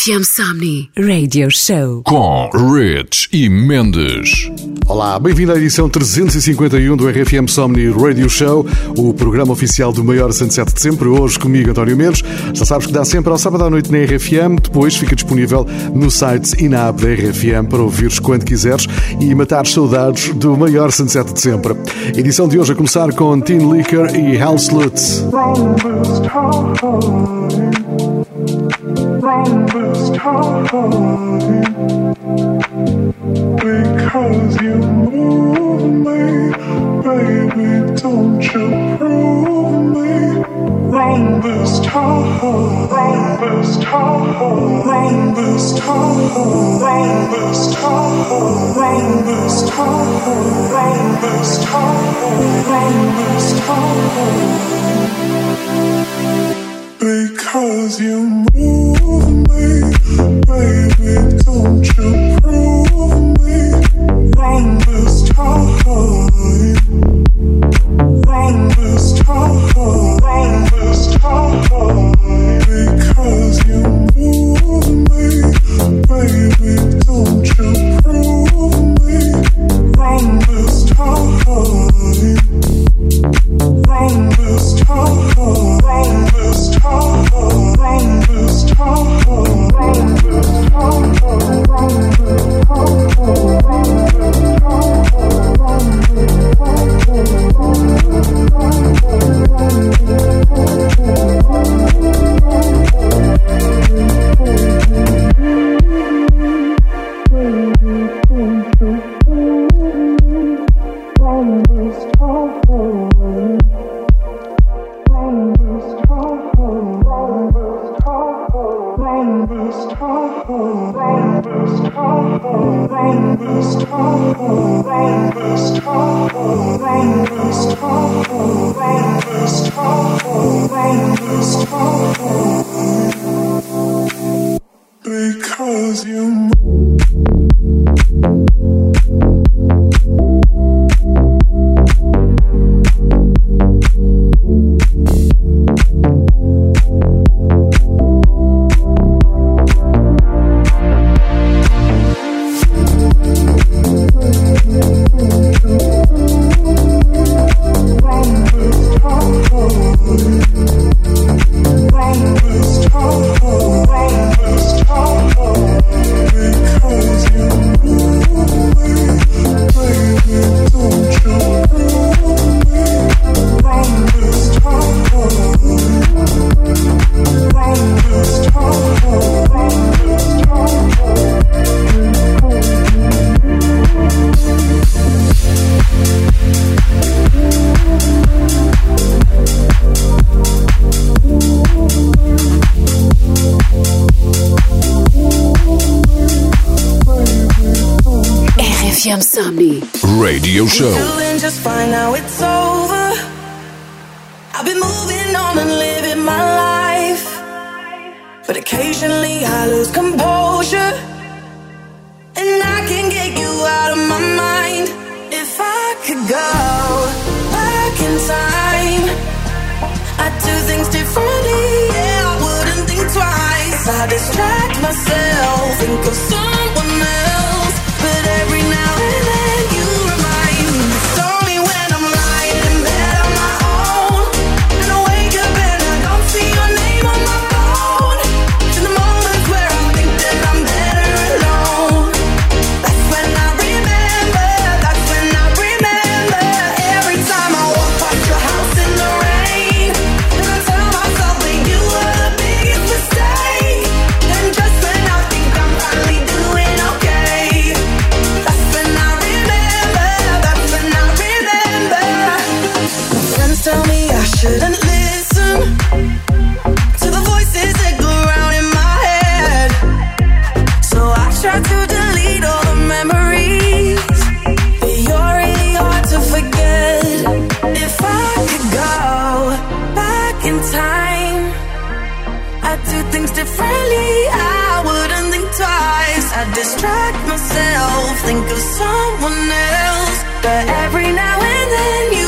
RFM Somni Radio Show com Rich e Mendes. Olá, bem-vindo à edição 351 do RFM Somni Radio Show, o programa oficial do maior sunset de sempre. Hoje comigo, António Mendes. Já sabes que dá sempre ao sábado à noite na RFM, depois fica disponível no site e na app da RFM para ouvires quando quiseres e matar saudades do maior sunset de sempre. edição de hoje a começar com Teen Liquor e House Lutz. wrong wrong this time, wrong this time, wrong this time, Radio Show. Doing just fine now it's over. I've been moving on and living my life. But occasionally I lose composure. And I can get you out of my mind. If I could go back in time, I'd do things differently. Yeah, I wouldn't think twice. I distract myself, think of someone else. But every now think of someone else. But every now and then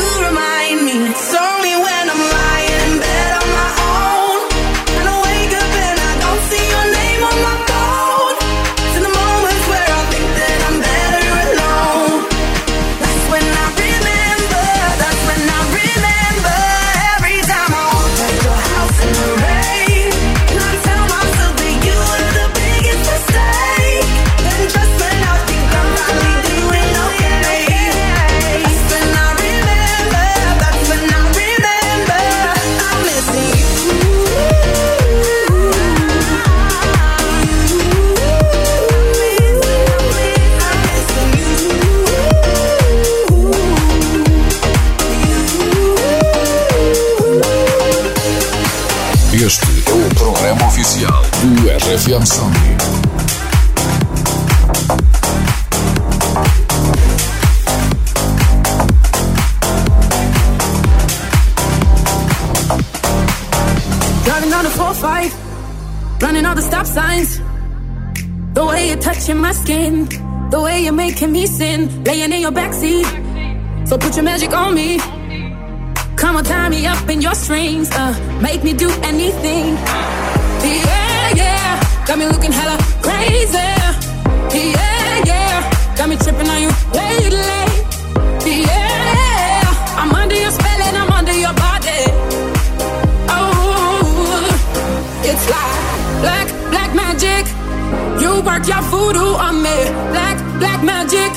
making me sin Laying in your backseat. So put your magic on me. Come on, tie me up in your strings uh, Make me do anything. Yeah, yeah Got me looking hella crazy. Yeah, yeah Got me tripping on you lately. Yeah, I'm under your spell and I'm under your body. Oh, it's like black, black magic. You work your voodoo on me. Black, black magic.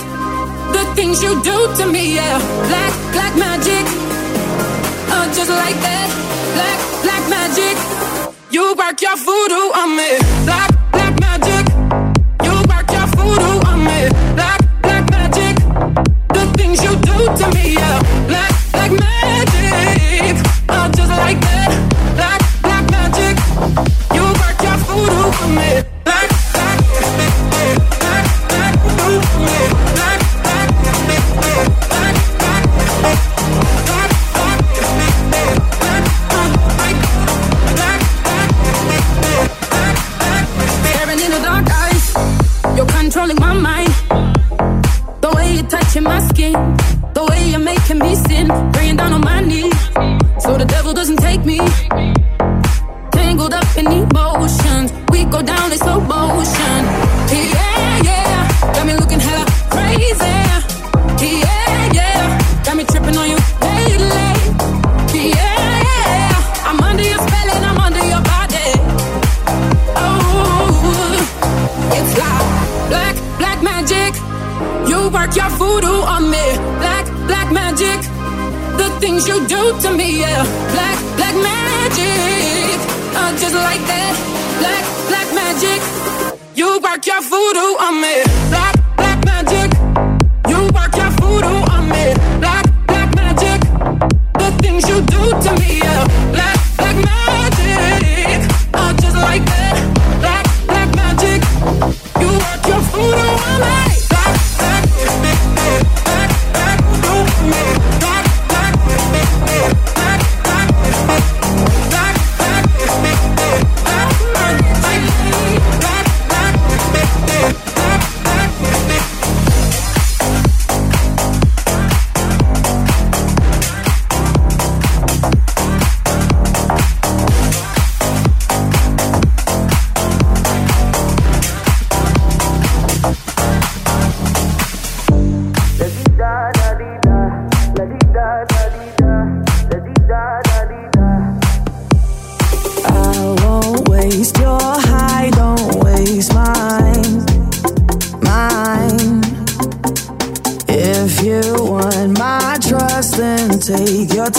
The things you do to me, yeah. Black, black magic. Uh, Just like that. Black, black magic. You work your voodoo on me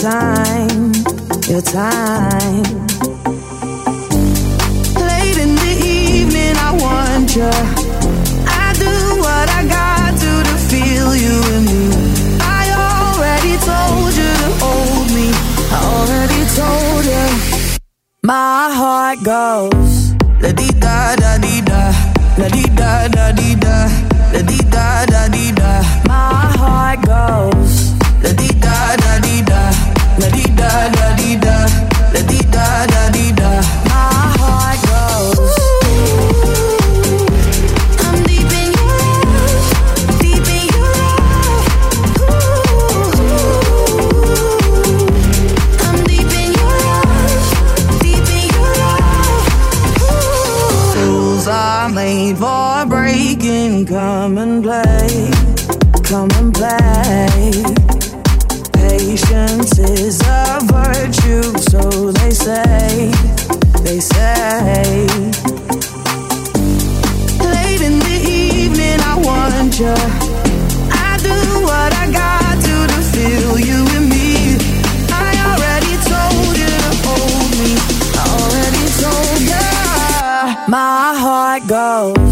time, your time. Late in the evening, I want told you. My heart goes. La di da da di da, la di da da di da, la di da da di da. My heart goes. La di da da di da, la di da da di da, la di da da play, come and play. Patience is a virtue, so they say, they say. Late in the evening, I want you. I do what I got to to feel you and me. I already told you to hold me. I already told you. My heart goes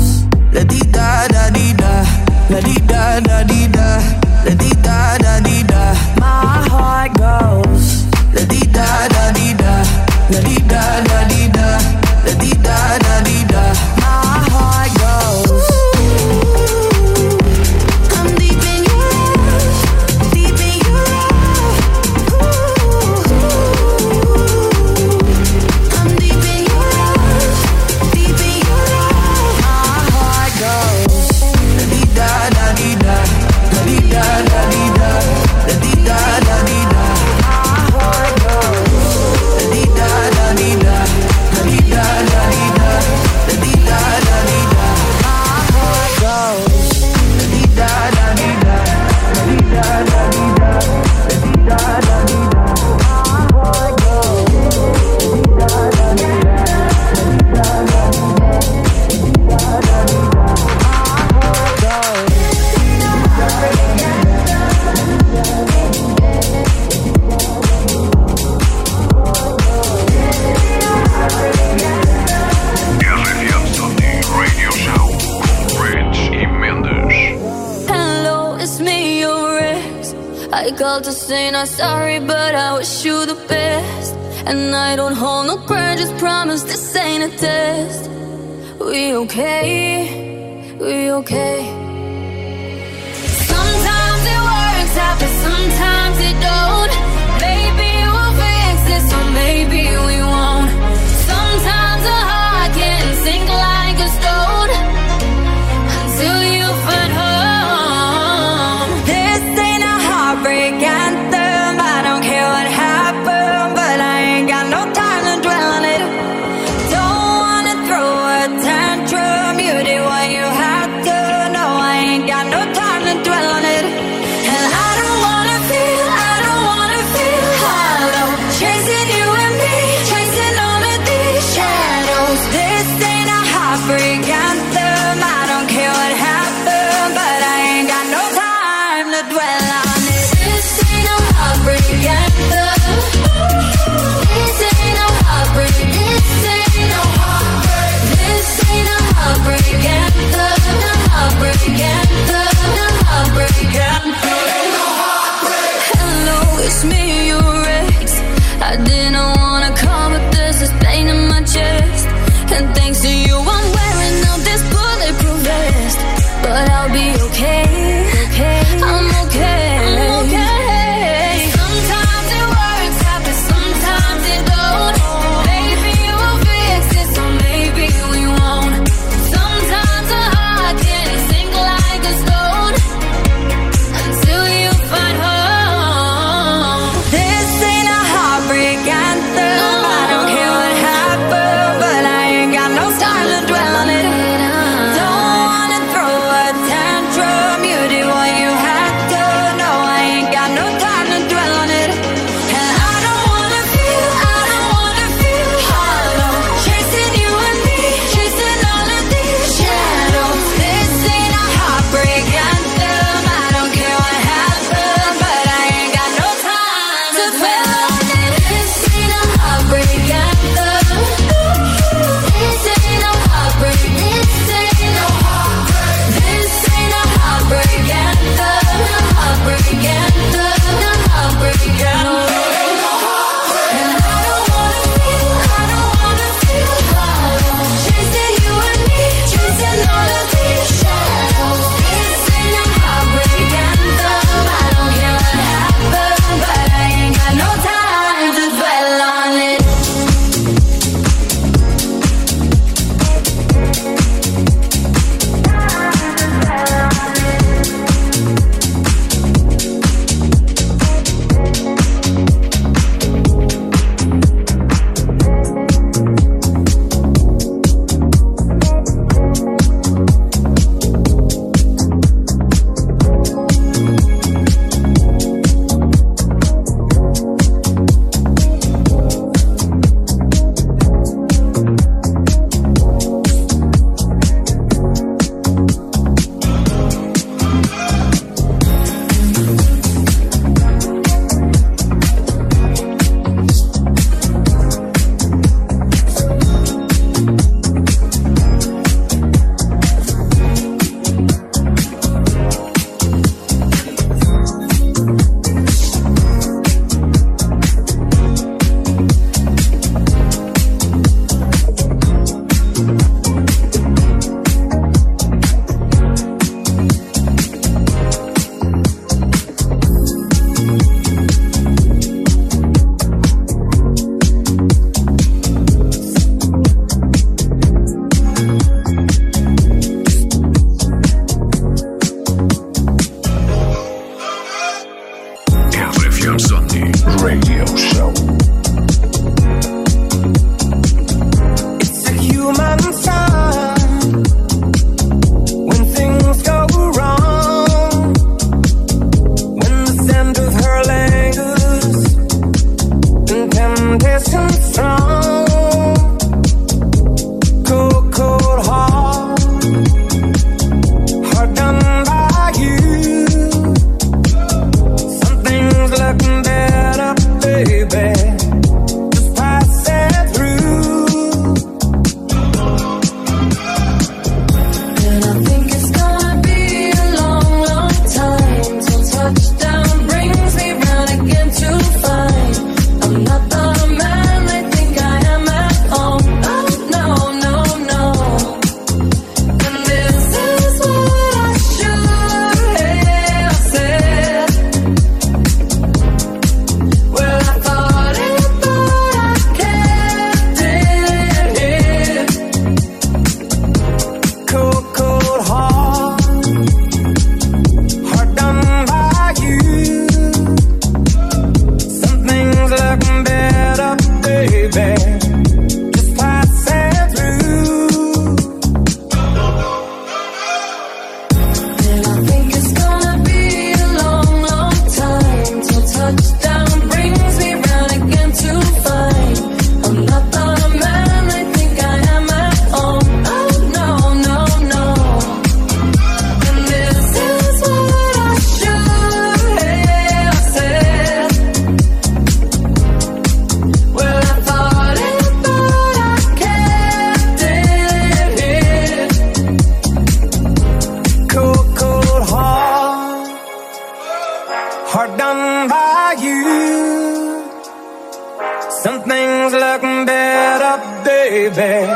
baby.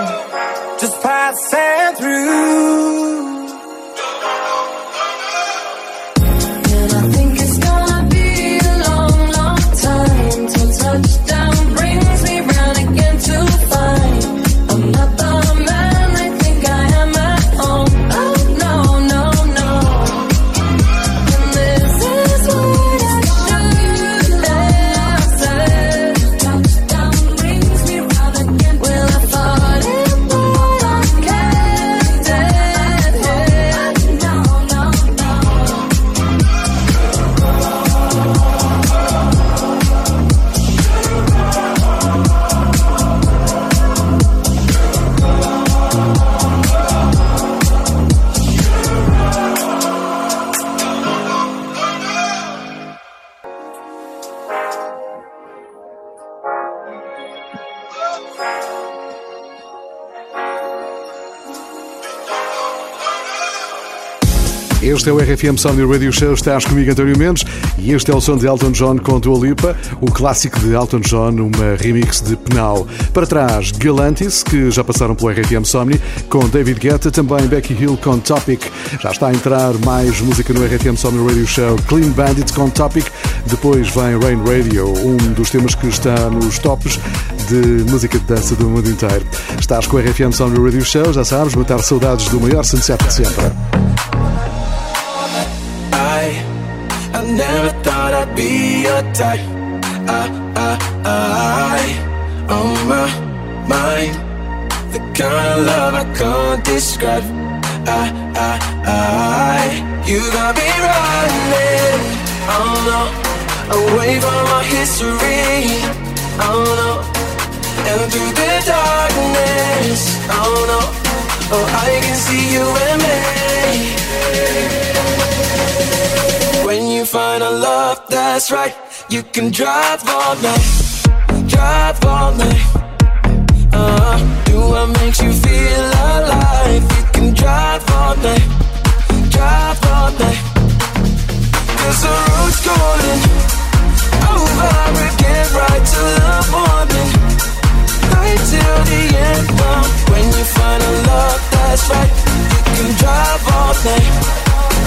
Just passing through. É o RFM Sony Radio Show, estás comigo António Mendes e este é o som de Elton John com Dua Lipa, o clássico de Elton John, uma remix de Penal. Para trás, Galantis, que já passaram pelo RFM Somni, com David Guetta, também Becky Hill com Topic. Já está a entrar mais música no RFM Somni Radio Show, Clean Bandit com Topic. Depois vem Rain Radio, um dos temas que está nos tops de música de dança do mundo inteiro. Estás com o RFM Somni Radio Show, já sabes, matar saudades do maior sunset de sempre. Never thought I'd be your type. I, I, I, on my mind. The kind of love I can't describe. I, I, I, you got me running. Oh no, away from my history. Oh no, and through the darkness. Oh no, oh I can see you and me find a love that's right. You can drive all night, drive all night. Uh, do what makes you feel alive. You can drive all night, drive all night. Cause the road's calling over again, right till the morning. Right till the end. Now, when you find a love that's right, you can drive all night,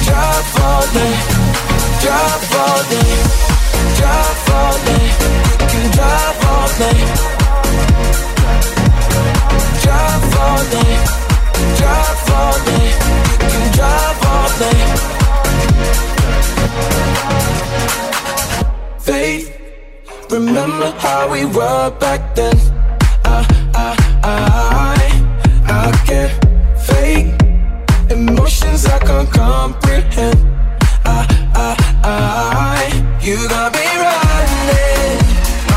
drive all night drive all day, drive all day. Can drive all day, drive all day, drive all day. Can drive all day. Faith, remember how we were back then. I, I, I, I can't fake emotions I can't comprehend. You got me running,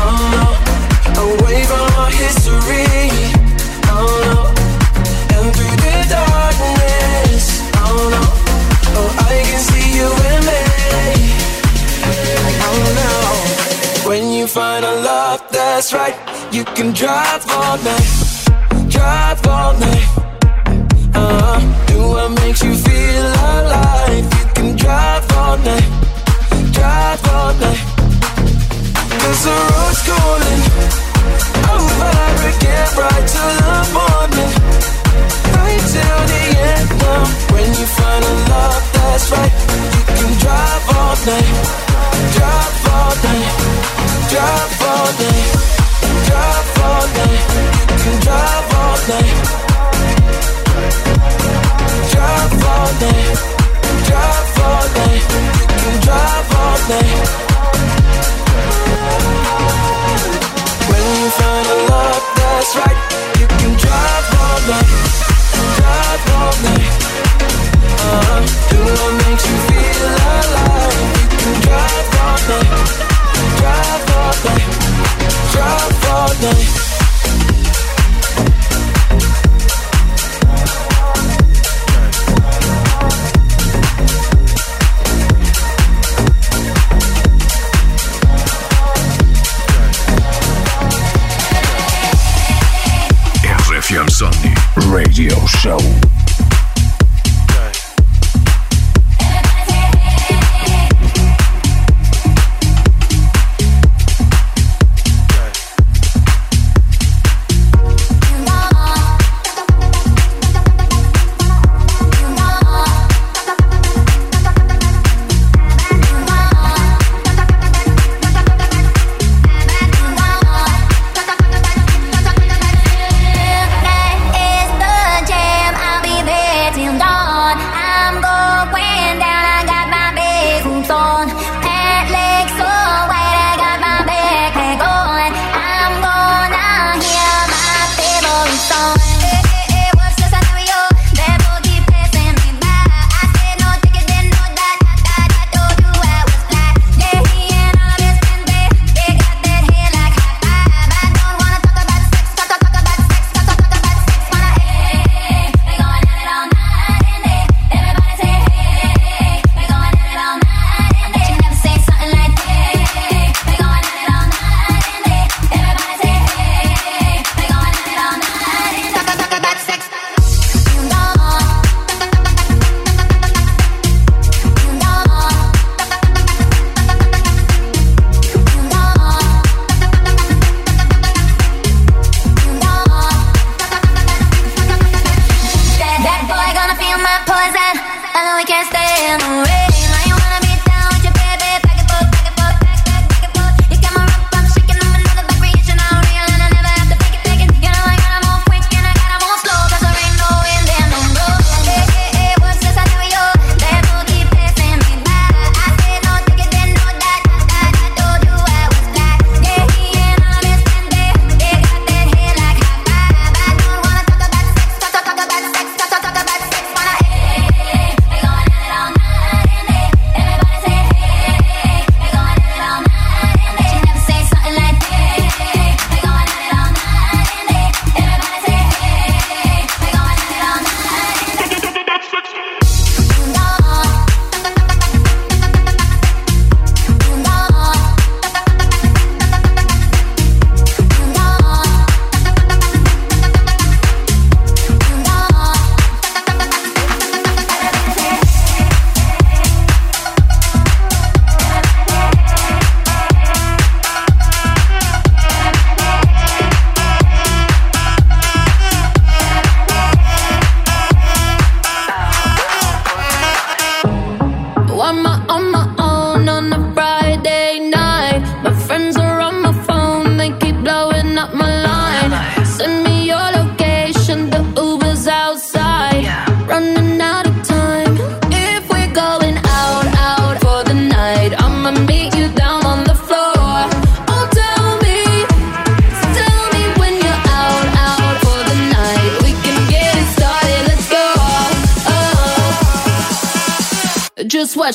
oh no, away from our history, oh no, and through the darkness, oh no, oh I can see you and me, oh no. When you find a love that's right, you can drive all night, drive all night. Uh, do what makes you feel alive. You can drive all night drive all night Cause the road's calling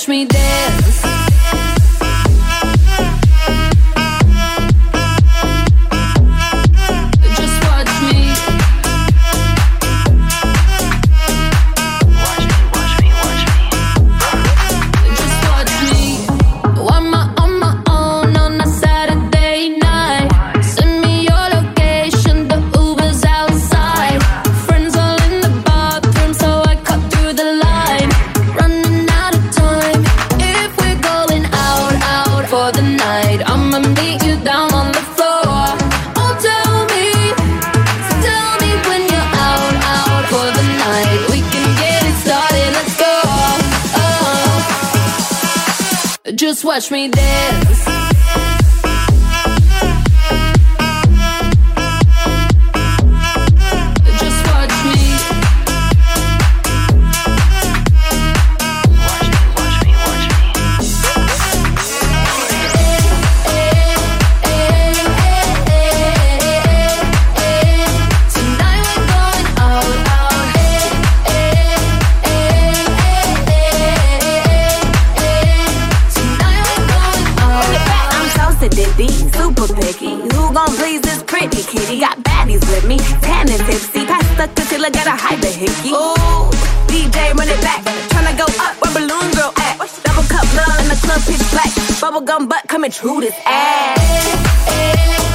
Watch me dance. Kitty? Got baddies with me, tan and tipsy. Pass the concealer, gotta hide the hickey. Ooh, DJ run it back. Tryna go up where balloon girl at. Double cup love in the club pitch black. Bubblegum butt coming true this ass.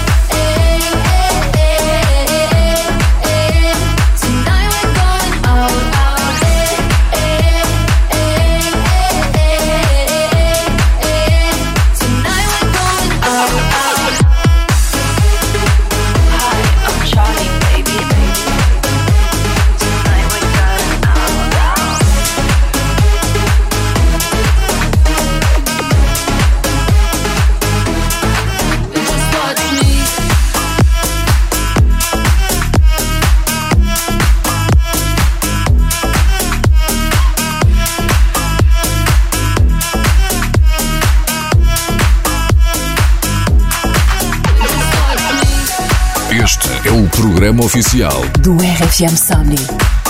Oficial Do RFM Sony.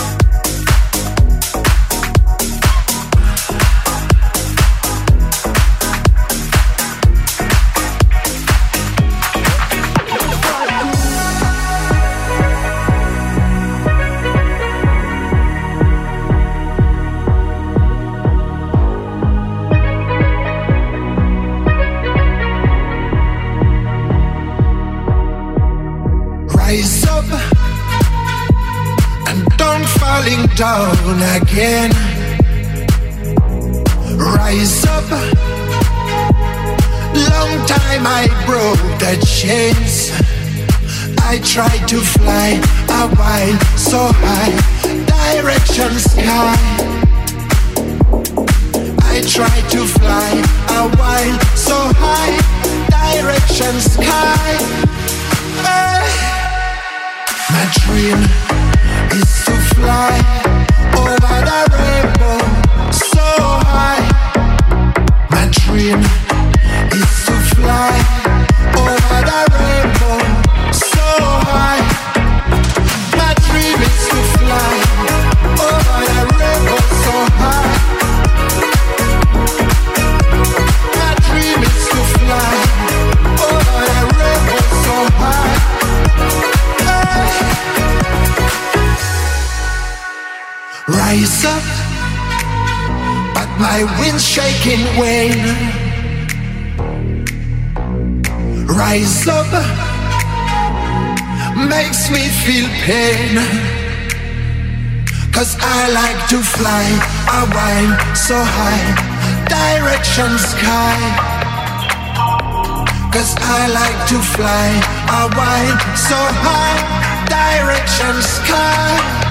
Again. Rise up. Long time I broke the chains. I tried to fly a while so high, direction sky. I tried to fly a while so high, direction sky. Hey. My dream is to fly dream is to fly over the rainbow Rise up, but my wind's shaking wane. Rise up, makes me feel pain. Cause I like to fly a while so high, direction sky. Cause I like to fly a while so high, direction sky.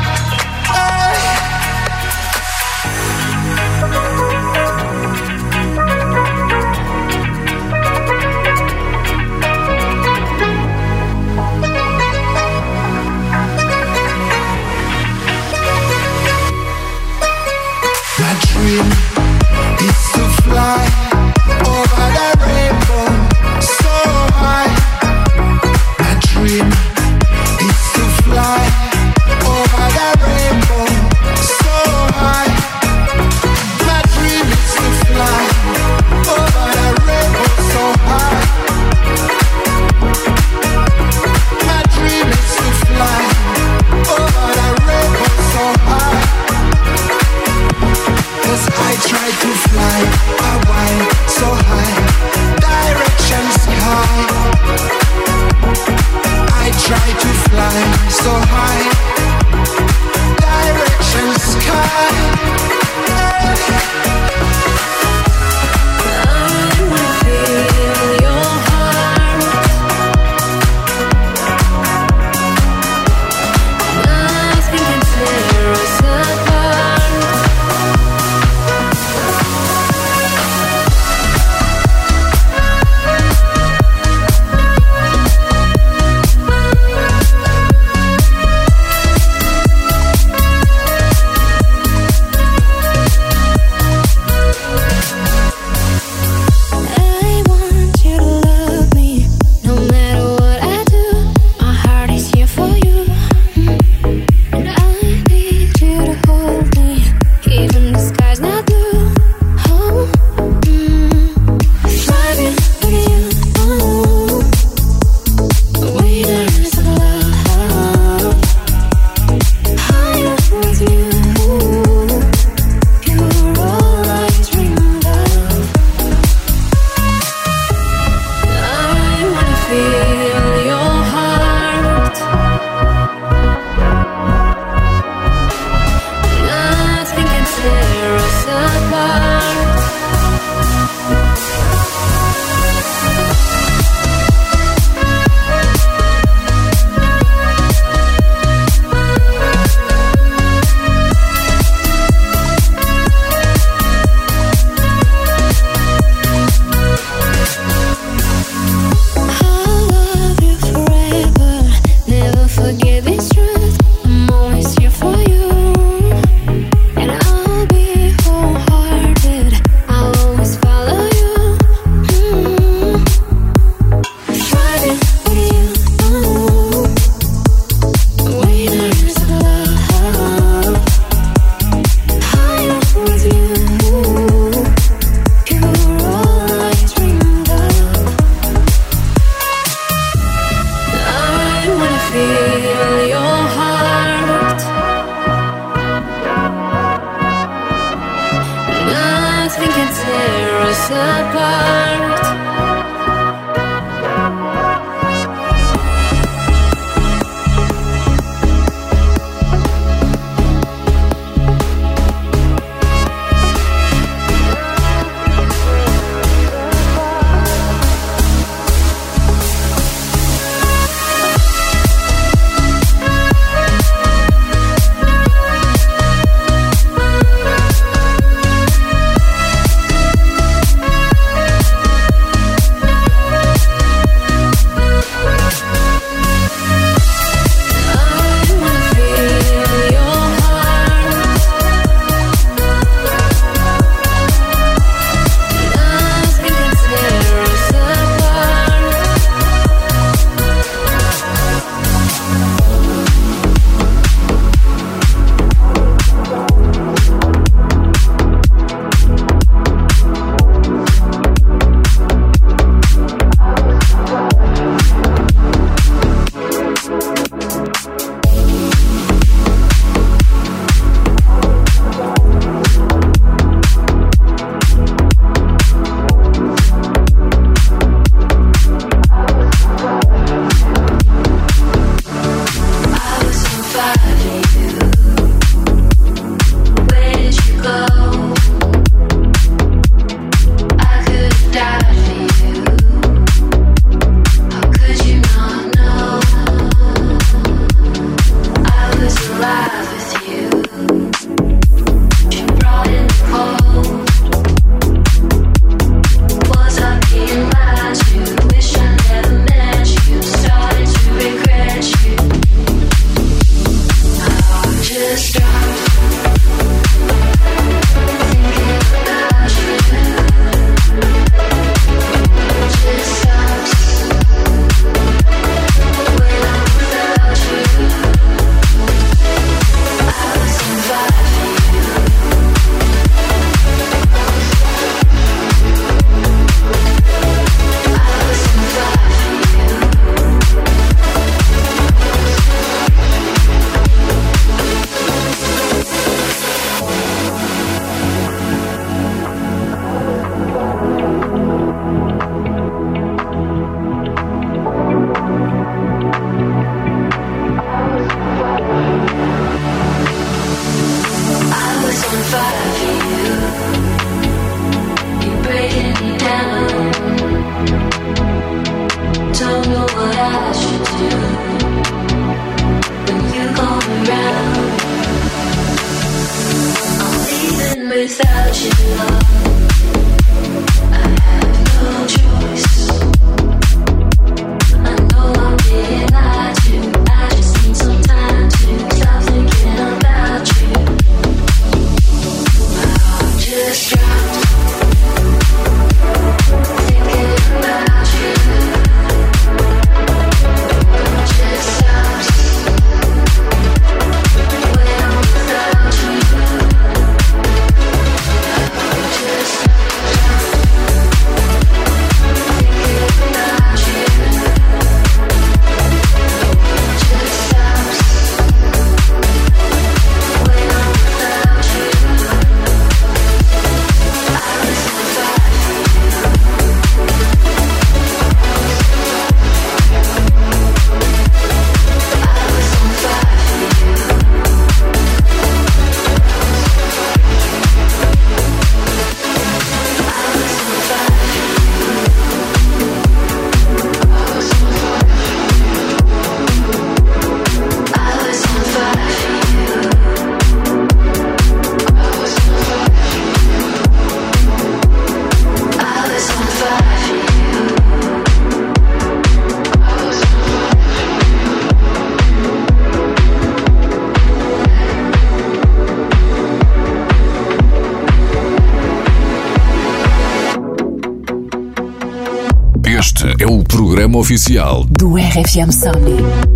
Oficial do RFM Somni.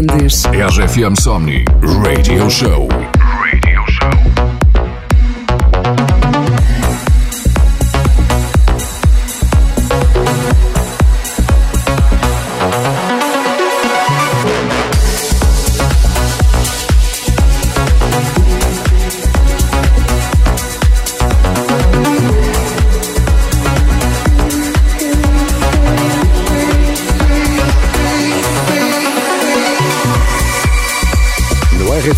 Mendes. RFM Somni Radio Show.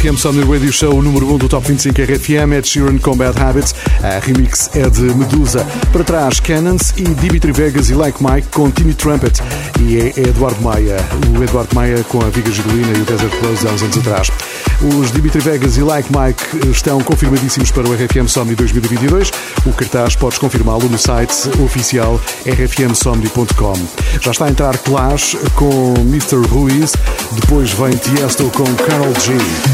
RFM Somni Radio Show, número 1 do Top 25 RFM, Ed Sheeran com Bad Habits. A remix é de Medusa. Para trás, Cannons e Dimitri Vegas e Like Mike com Timmy Trumpet. E é Eduardo Maia, o Eduardo Maia com a Viga Gigolina e o Desert Close há uns anos atrás. Os Dimitri Vegas e Like Mike estão confirmadíssimos para o RFM Somni 2022. O cartaz podes confirmá-lo no site oficial rfmsomni.com. Já está a entrar Clash com Mr. Ruiz, depois vem Tiesto com Carol G.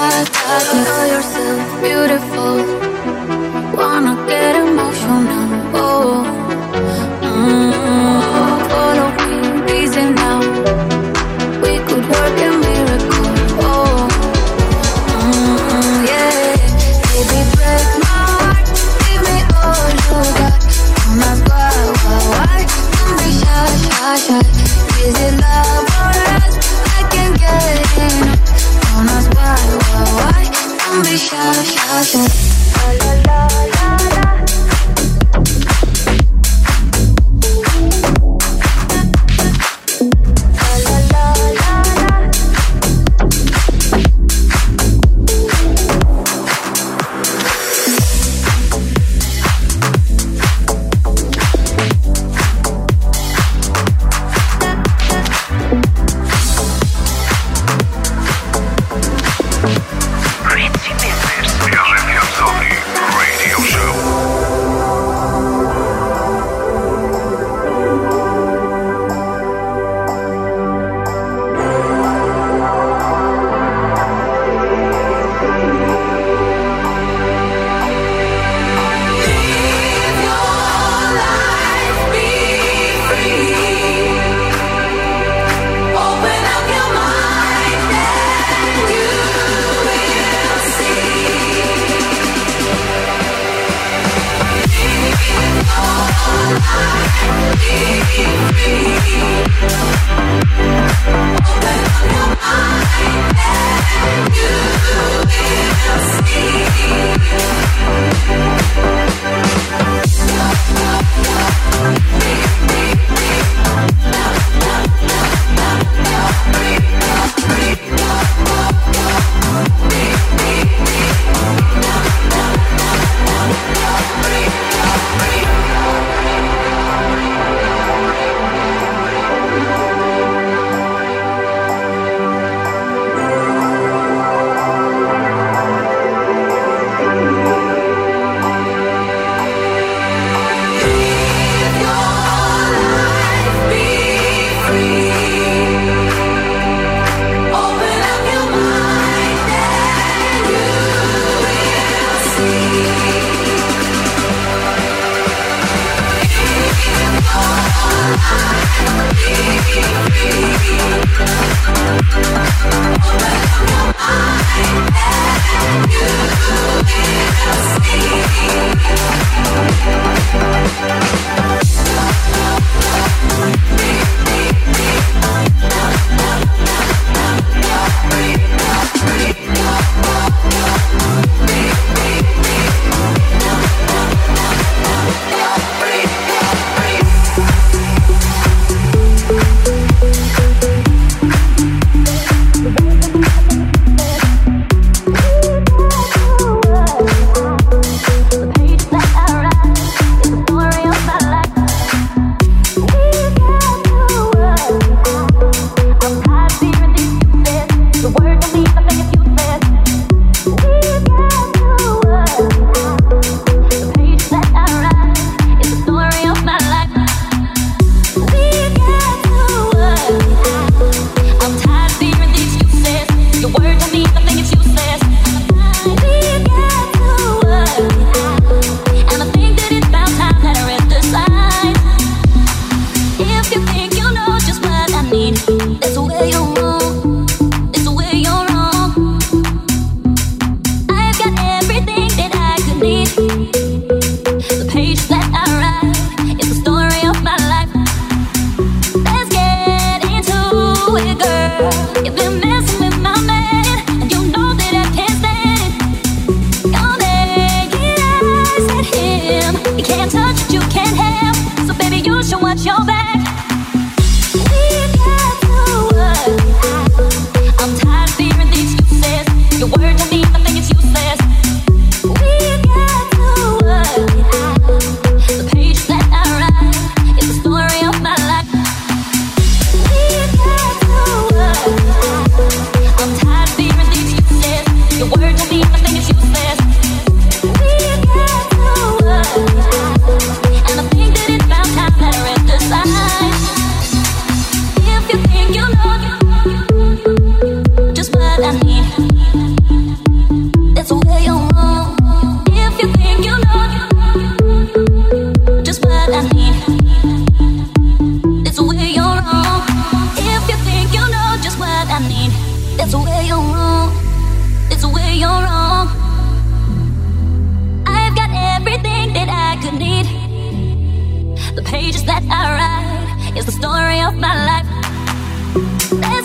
da da. Tell yourself.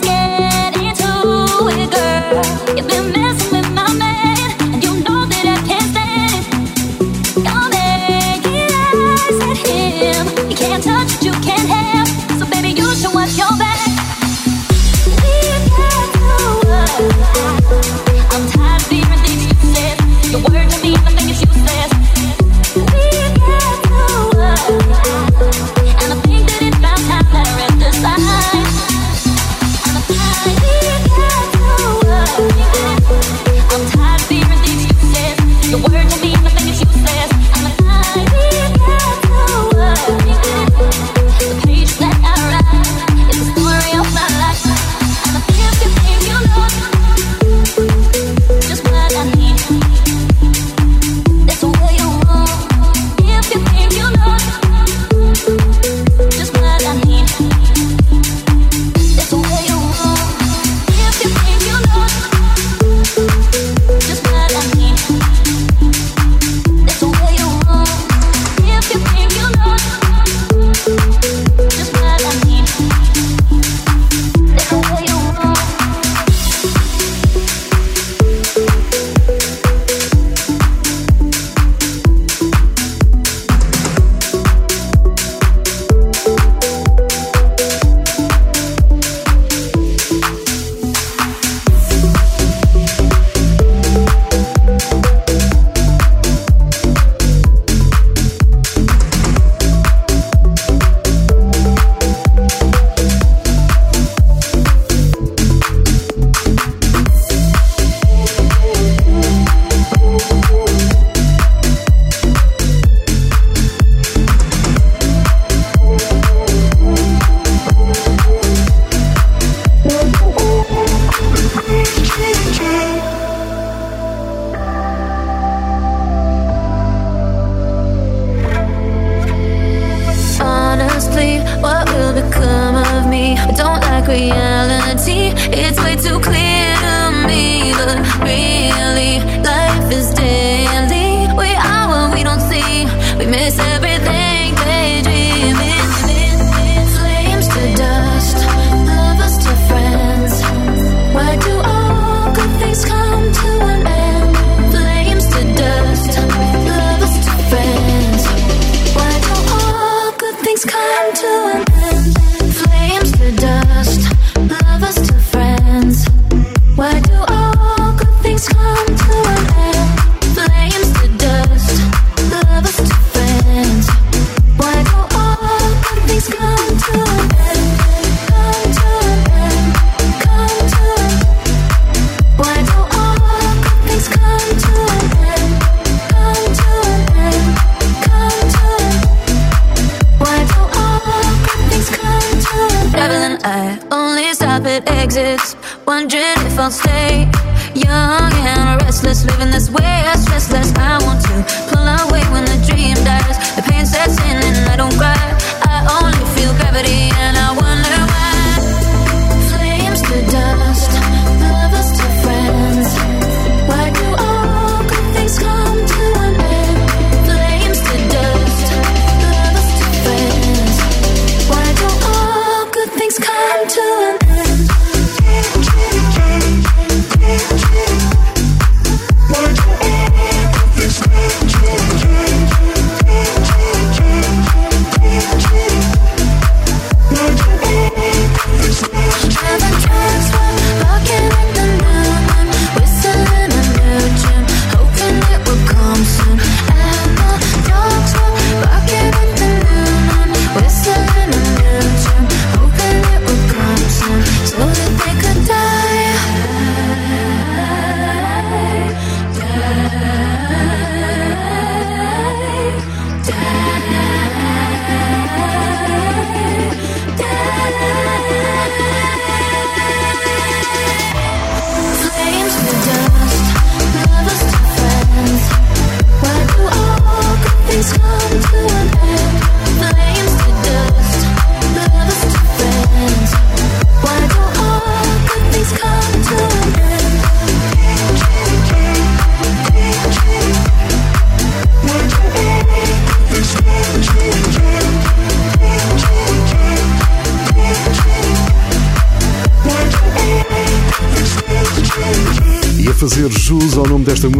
que things come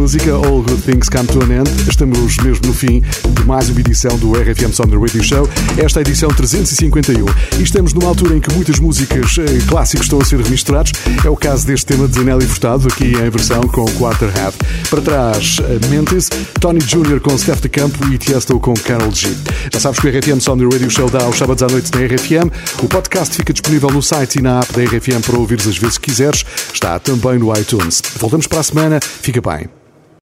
música, All Good Things Come to an End. Estamos mesmo no fim de mais uma edição do RFM Summer Radio Show. Esta é a edição 351. E estamos numa altura em que muitas músicas eh, clássicos estão a ser remisturados. É o caso deste tema de Nelly Furtado, aqui em versão com Quarter Half. Para trás, eh, Mentis, Tony Jr. com Steph de Campo e Tiesto com Carol G. Já sabes que o RFM Summer Radio Show dá aos sábados à noite na RFM. O podcast fica disponível no site e na app da RFM para ouvires as vezes que quiseres. Está também no iTunes. Voltamos para a semana. Fica bem.